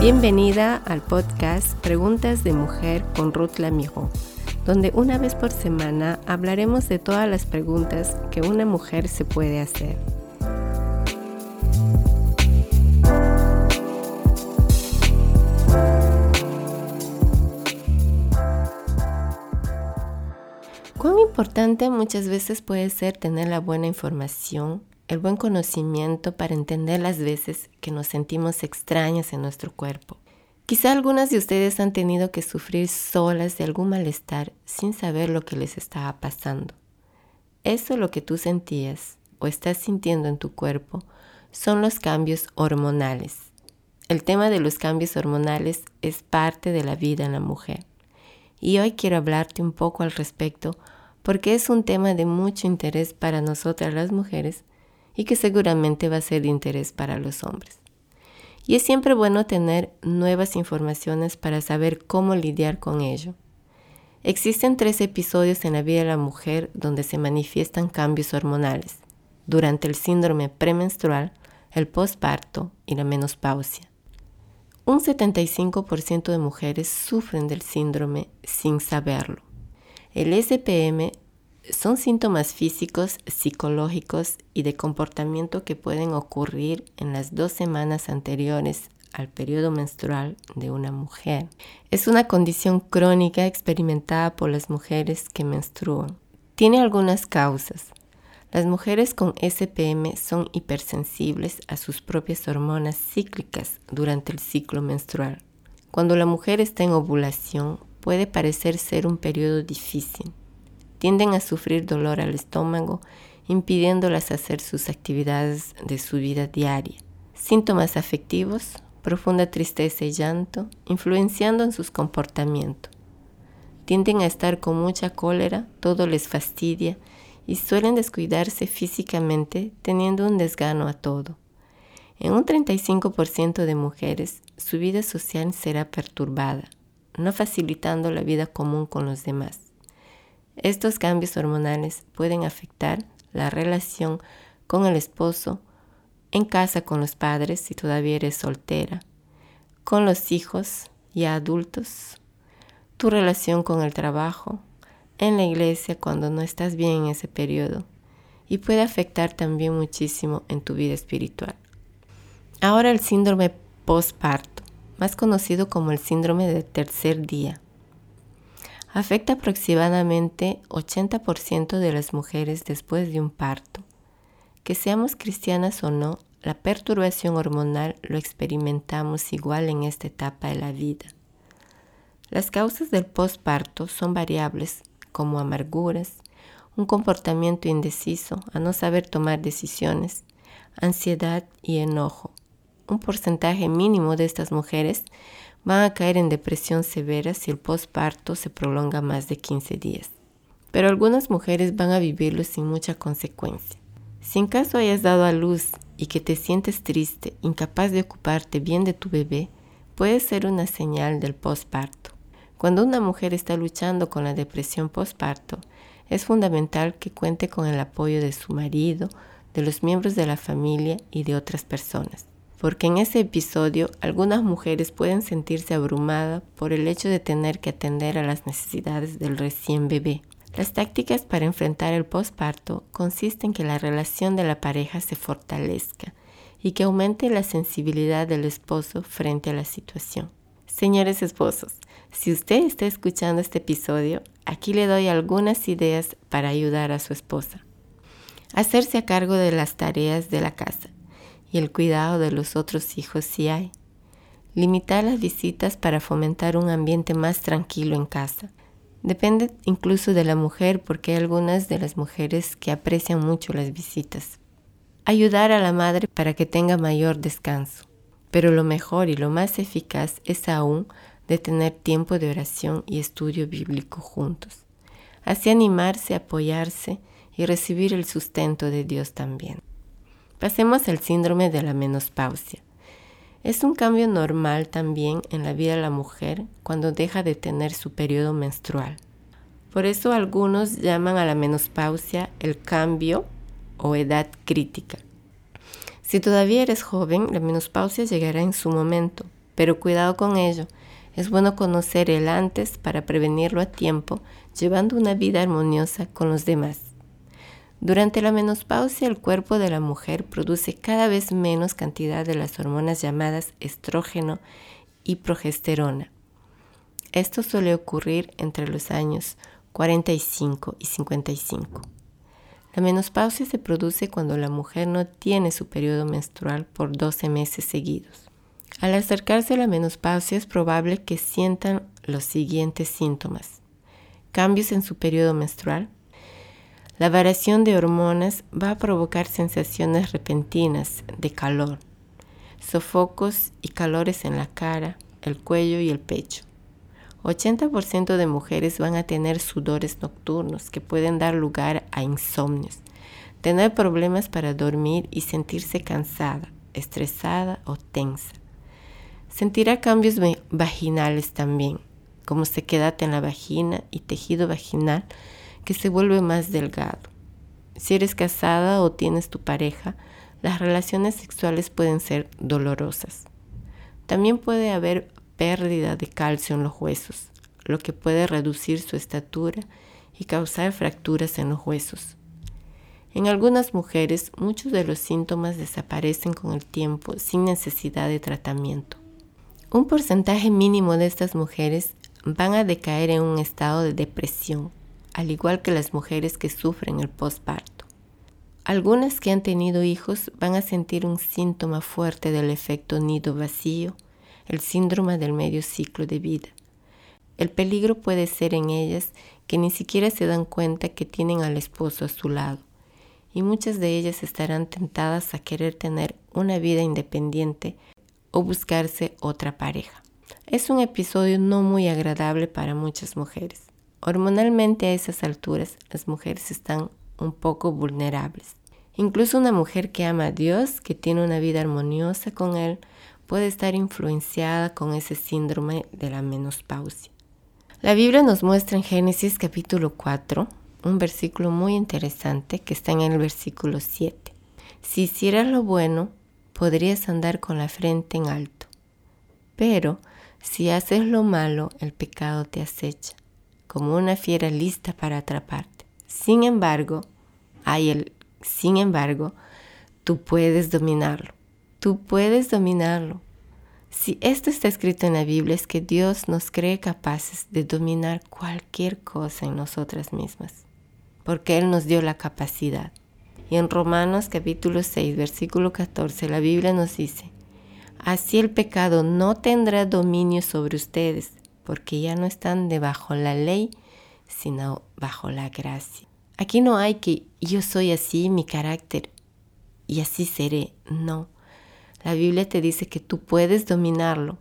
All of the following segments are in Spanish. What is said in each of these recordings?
Bienvenida al podcast Preguntas de Mujer con Ruth Lamijo, donde una vez por semana hablaremos de todas las preguntas que una mujer se puede hacer. Cuán importante muchas veces puede ser tener la buena información el buen conocimiento para entender las veces que nos sentimos extrañas en nuestro cuerpo. Quizá algunas de ustedes han tenido que sufrir solas de algún malestar sin saber lo que les estaba pasando. Eso lo que tú sentías o estás sintiendo en tu cuerpo son los cambios hormonales. El tema de los cambios hormonales es parte de la vida en la mujer. Y hoy quiero hablarte un poco al respecto porque es un tema de mucho interés para nosotras las mujeres y que seguramente va a ser de interés para los hombres. Y es siempre bueno tener nuevas informaciones para saber cómo lidiar con ello. Existen tres episodios en la vida de la mujer donde se manifiestan cambios hormonales, durante el síndrome premenstrual, el postparto y la menopausia. Un 75% de mujeres sufren del síndrome sin saberlo. El SPM son síntomas físicos, psicológicos y de comportamiento que pueden ocurrir en las dos semanas anteriores al periodo menstrual de una mujer. Es una condición crónica experimentada por las mujeres que menstruan. Tiene algunas causas. Las mujeres con SPM son hipersensibles a sus propias hormonas cíclicas durante el ciclo menstrual. Cuando la mujer está en ovulación, puede parecer ser un periodo difícil tienden a sufrir dolor al estómago, impidiéndolas hacer sus actividades de su vida diaria. Síntomas afectivos, profunda tristeza y llanto, influenciando en sus comportamientos. Tienden a estar con mucha cólera, todo les fastidia y suelen descuidarse físicamente teniendo un desgano a todo. En un 35% de mujeres, su vida social será perturbada, no facilitando la vida común con los demás. Estos cambios hormonales pueden afectar la relación con el esposo, en casa con los padres si todavía eres soltera, con los hijos ya adultos, tu relación con el trabajo, en la iglesia cuando no estás bien en ese periodo y puede afectar también muchísimo en tu vida espiritual. Ahora el síndrome postparto, más conocido como el síndrome del tercer día afecta aproximadamente 80% de las mujeres después de un parto. Que seamos cristianas o no, la perturbación hormonal lo experimentamos igual en esta etapa de la vida. Las causas del postparto son variables como amarguras, un comportamiento indeciso, a no saber tomar decisiones, ansiedad y enojo. Un porcentaje mínimo de estas mujeres van a caer en depresión severa si el postparto se prolonga más de 15 días. Pero algunas mujeres van a vivirlo sin mucha consecuencia. Si en caso hayas dado a luz y que te sientes triste, incapaz de ocuparte bien de tu bebé, puede ser una señal del postparto. Cuando una mujer está luchando con la depresión postparto, es fundamental que cuente con el apoyo de su marido, de los miembros de la familia y de otras personas porque en ese episodio algunas mujeres pueden sentirse abrumadas por el hecho de tener que atender a las necesidades del recién bebé. Las tácticas para enfrentar el posparto consisten en que la relación de la pareja se fortalezca y que aumente la sensibilidad del esposo frente a la situación. Señores esposos, si usted está escuchando este episodio, aquí le doy algunas ideas para ayudar a su esposa. Hacerse a cargo de las tareas de la casa y el cuidado de los otros hijos si hay. Limitar las visitas para fomentar un ambiente más tranquilo en casa. Depende incluso de la mujer porque hay algunas de las mujeres que aprecian mucho las visitas. Ayudar a la madre para que tenga mayor descanso. Pero lo mejor y lo más eficaz es aún de tener tiempo de oración y estudio bíblico juntos. Así animarse, apoyarse y recibir el sustento de Dios también. Pasemos al síndrome de la menopausia. Es un cambio normal también en la vida de la mujer cuando deja de tener su periodo menstrual. Por eso algunos llaman a la menopausia el cambio o edad crítica. Si todavía eres joven, la menopausia llegará en su momento, Pero cuidado con ello. Es bueno conocer el antes para prevenirlo a tiempo, llevando una vida armoniosa con los demás. Durante la menopausia, el cuerpo de la mujer produce cada vez menos cantidad de las hormonas llamadas estrógeno y progesterona. Esto suele ocurrir entre los años 45 y 55. La menopausia se produce cuando la mujer no tiene su periodo menstrual por 12 meses seguidos. Al acercarse a la menopausia es probable que sientan los siguientes síntomas. Cambios en su periodo menstrual. La variación de hormonas va a provocar sensaciones repentinas de calor, sofocos y calores en la cara, el cuello y el pecho. 80% de mujeres van a tener sudores nocturnos que pueden dar lugar a insomnios, tener problemas para dormir y sentirse cansada, estresada o tensa. Sentirá cambios vaginales también, como sequedad en la vagina y tejido vaginal que se vuelve más delgado. Si eres casada o tienes tu pareja, las relaciones sexuales pueden ser dolorosas. También puede haber pérdida de calcio en los huesos, lo que puede reducir su estatura y causar fracturas en los huesos. En algunas mujeres muchos de los síntomas desaparecen con el tiempo sin necesidad de tratamiento. Un porcentaje mínimo de estas mujeres van a decaer en un estado de depresión, al igual que las mujeres que sufren el postparto. Algunas que han tenido hijos van a sentir un síntoma fuerte del efecto nido vacío, el síndrome del medio ciclo de vida. El peligro puede ser en ellas que ni siquiera se dan cuenta que tienen al esposo a su lado, y muchas de ellas estarán tentadas a querer tener una vida independiente o buscarse otra pareja. Es un episodio no muy agradable para muchas mujeres. Hormonalmente a esas alturas las mujeres están un poco vulnerables. Incluso una mujer que ama a Dios, que tiene una vida armoniosa con Él, puede estar influenciada con ese síndrome de la menopausia. La Biblia nos muestra en Génesis capítulo 4 un versículo muy interesante que está en el versículo 7. Si hicieras lo bueno, podrías andar con la frente en alto. Pero si haces lo malo, el pecado te acecha, como una fiera lista para atraparte. Sin embargo, hay el sin embargo, tú puedes dominarlo. Tú puedes dominarlo. Si esto está escrito en la Biblia es que Dios nos cree capaces de dominar cualquier cosa en nosotras mismas, porque Él nos dio la capacidad. Y en Romanos capítulo 6, versículo 14, la Biblia nos dice, así el pecado no tendrá dominio sobre ustedes, porque ya no están debajo la ley, sino bajo la gracia. Aquí no hay que yo soy así, mi carácter, y así seré. No la Biblia te dice que tú puedes dominarlo.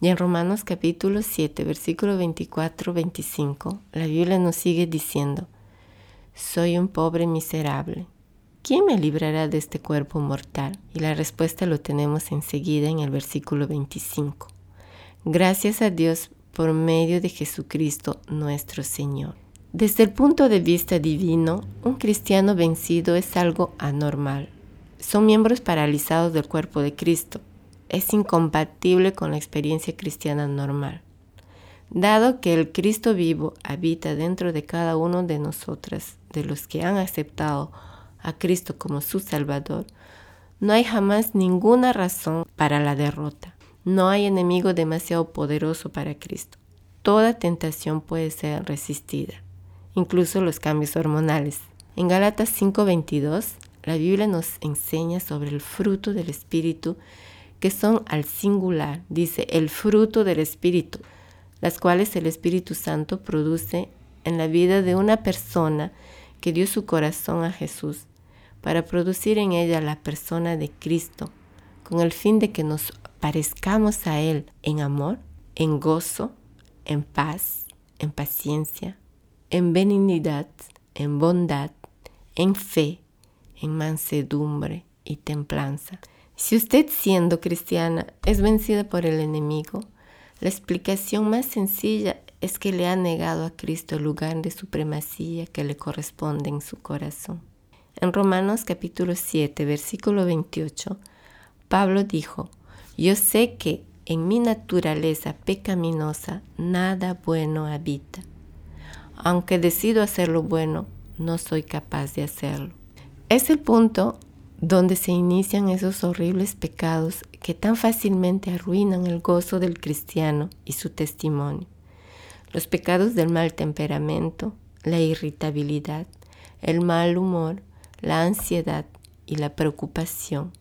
Y en Romanos capítulo 7, versículo 24-25, la Biblia nos sigue diciendo, soy un pobre miserable. ¿Quién me librará de este cuerpo mortal? Y la respuesta lo tenemos enseguida en el versículo 25. Gracias a Dios por medio de Jesucristo nuestro Señor. Desde el punto de vista divino, un cristiano vencido es algo anormal, son miembros paralizados del cuerpo de Cristo. Es incompatible con la experiencia cristiana normal. Dado que el Cristo vivo habita dentro de cada uno de nosotras, de los que han aceptado a Cristo como su Salvador, no hay jamás ninguna razón para la derrota. No hay enemigo demasiado poderoso para Cristo. Toda tentación puede ser resistida, incluso los cambios hormonales. En Galatas 5:22 la Biblia nos enseña sobre el fruto del Espíritu, que son al singular, dice el fruto del Espíritu, las cuales el Espíritu Santo produce en la vida de una persona que dio su corazón a Jesús, para producir en ella la persona de Cristo, con el fin de que nos parezcamos a Él en amor, en gozo, en paz, en paciencia, en benignidad, en bondad, en fe, en mansedumbre y templanza. Si usted siendo cristiana es vencida por el enemigo, la explicación más sencilla es que le ha negado a Cristo el lugar de supremacía que le corresponde en su corazón. En Romanos capítulo 7, versículo 28, Pablo dijo, yo sé que en mi naturaleza pecaminosa nada bueno habita. Aunque decido hacer lo bueno, no soy capaz de hacerlo. Es el punto donde se inician esos horribles pecados que tan fácilmente arruinan el gozo del cristiano y su testimonio. Los pecados del mal temperamento, la irritabilidad, el mal humor, la ansiedad y la preocupación,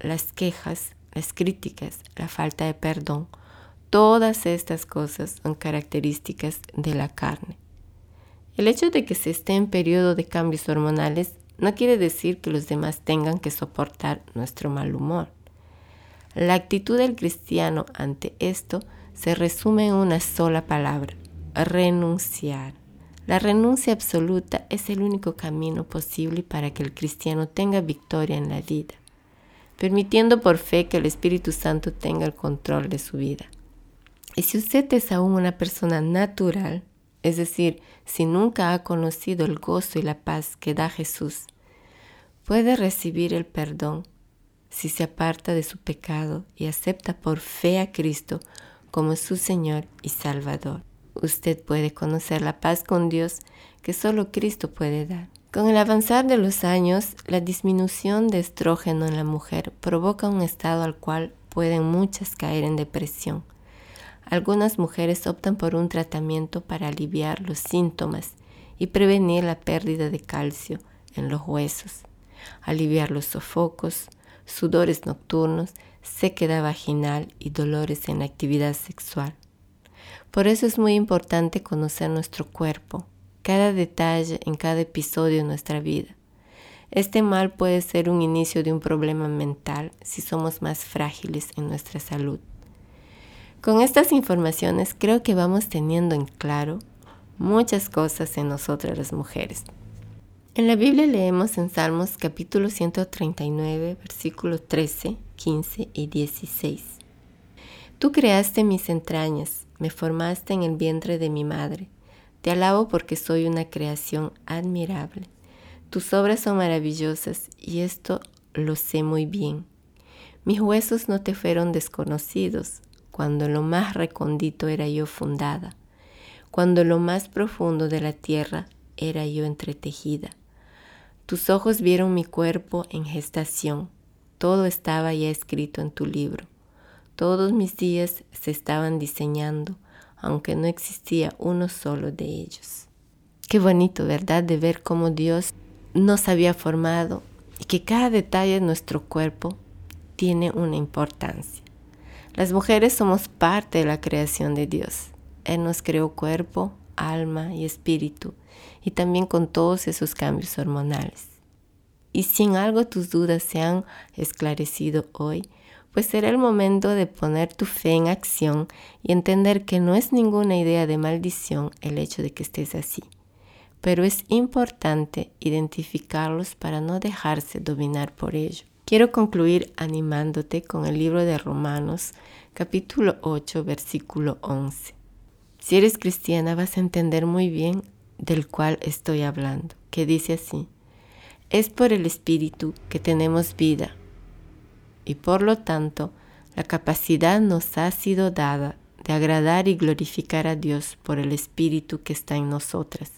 las quejas, las críticas, la falta de perdón, todas estas cosas son características de la carne. El hecho de que se esté en periodo de cambios hormonales no quiere decir que los demás tengan que soportar nuestro mal humor. La actitud del cristiano ante esto se resume en una sola palabra, renunciar. La renuncia absoluta es el único camino posible para que el cristiano tenga victoria en la vida, permitiendo por fe que el Espíritu Santo tenga el control de su vida. Y si usted es aún una persona natural, es decir, si nunca ha conocido el gozo y la paz que da Jesús, puede recibir el perdón si se aparta de su pecado y acepta por fe a Cristo como su Señor y Salvador. Usted puede conocer la paz con Dios que solo Cristo puede dar. Con el avanzar de los años, la disminución de estrógeno en la mujer provoca un estado al cual pueden muchas caer en depresión algunas mujeres optan por un tratamiento para aliviar los síntomas y prevenir la pérdida de calcio en los huesos, aliviar los sofocos, sudores nocturnos, sequedad vaginal y dolores en la actividad sexual. Por eso es muy importante conocer nuestro cuerpo, cada detalle en cada episodio de nuestra vida. Este mal puede ser un inicio de un problema mental si somos más frágiles en nuestra salud. Con estas informaciones creo que vamos teniendo en claro muchas cosas en nosotras las mujeres. En la Biblia leemos en Salmos capítulo 139, versículos 13, 15 y 16. Tú creaste mis entrañas, me formaste en el vientre de mi madre. Te alabo porque soy una creación admirable. Tus obras son maravillosas y esto lo sé muy bien. Mis huesos no te fueron desconocidos cuando lo más recondito era yo fundada, cuando lo más profundo de la tierra era yo entretejida. Tus ojos vieron mi cuerpo en gestación, todo estaba ya escrito en tu libro. Todos mis días se estaban diseñando, aunque no existía uno solo de ellos. Qué bonito, ¿verdad? De ver cómo Dios nos había formado y que cada detalle de nuestro cuerpo tiene una importancia. Las mujeres somos parte de la creación de Dios. Él nos creó cuerpo, alma y espíritu, y también con todos esos cambios hormonales. Y si en algo tus dudas se han esclarecido hoy, pues será el momento de poner tu fe en acción y entender que no es ninguna idea de maldición el hecho de que estés así. Pero es importante identificarlos para no dejarse dominar por ello. Quiero concluir animándote con el libro de Romanos capítulo 8 versículo 11. Si eres cristiana vas a entender muy bien del cual estoy hablando, que dice así, es por el Espíritu que tenemos vida y por lo tanto la capacidad nos ha sido dada de agradar y glorificar a Dios por el Espíritu que está en nosotras.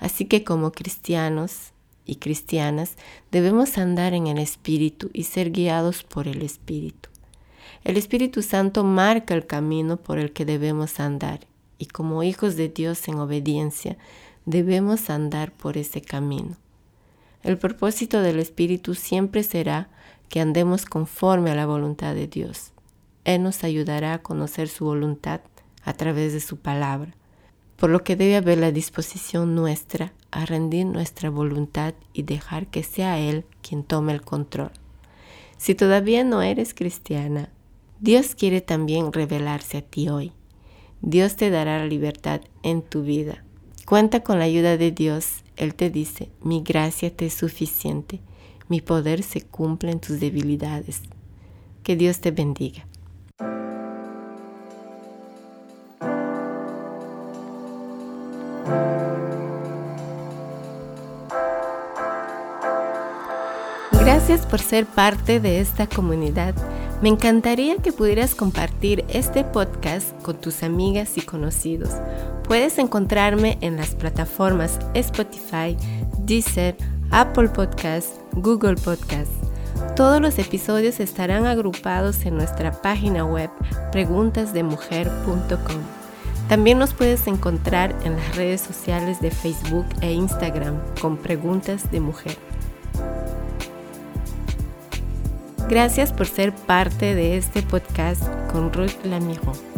Así que como cristianos, y cristianas debemos andar en el Espíritu y ser guiados por el Espíritu. El Espíritu Santo marca el camino por el que debemos andar y como hijos de Dios en obediencia debemos andar por ese camino. El propósito del Espíritu siempre será que andemos conforme a la voluntad de Dios. Él nos ayudará a conocer su voluntad a través de su palabra por lo que debe haber la disposición nuestra a rendir nuestra voluntad y dejar que sea Él quien tome el control. Si todavía no eres cristiana, Dios quiere también revelarse a ti hoy. Dios te dará la libertad en tu vida. Cuenta con la ayuda de Dios. Él te dice, mi gracia te es suficiente, mi poder se cumple en tus debilidades. Que Dios te bendiga. Gracias por ser parte de esta comunidad. Me encantaría que pudieras compartir este podcast con tus amigas y conocidos. Puedes encontrarme en las plataformas Spotify, Deezer, Apple Podcasts, Google Podcasts. Todos los episodios estarán agrupados en nuestra página web preguntasdemujer.com. También nos puedes encontrar en las redes sociales de Facebook e Instagram con Preguntas de Mujer. Gracias por ser parte de este podcast con Ruth Lamiro.